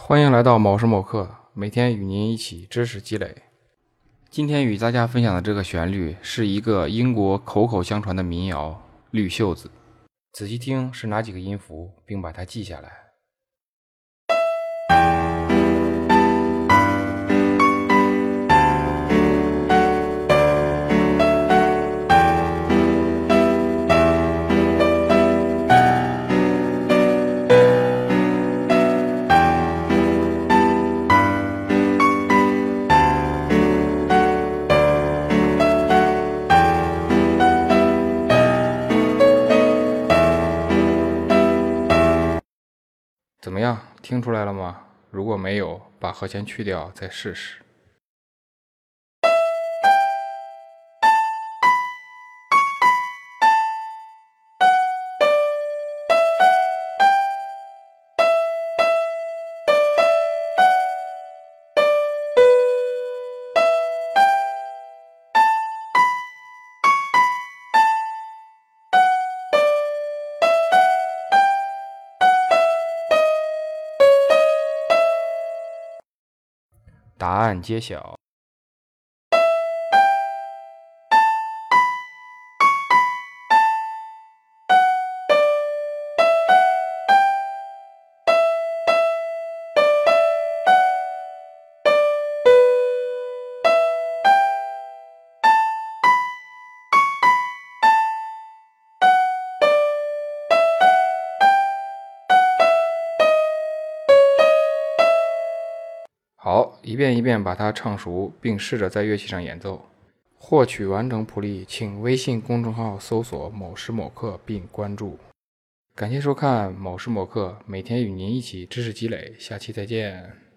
欢迎来到某时某刻，每天与您一起知识积累。今天与大家分享的这个旋律是一个英国口口相传的民谣《绿袖子》，仔细听是哪几个音符，并把它记下来。怎么样，听出来了吗？如果没有，把和弦去掉再试试。答案揭晓。好，一遍一遍把它唱熟，并试着在乐器上演奏。获取完整谱例，请微信公众号搜索“某时某刻”并关注。感谢收看“某时某刻”，每天与您一起知识积累。下期再见。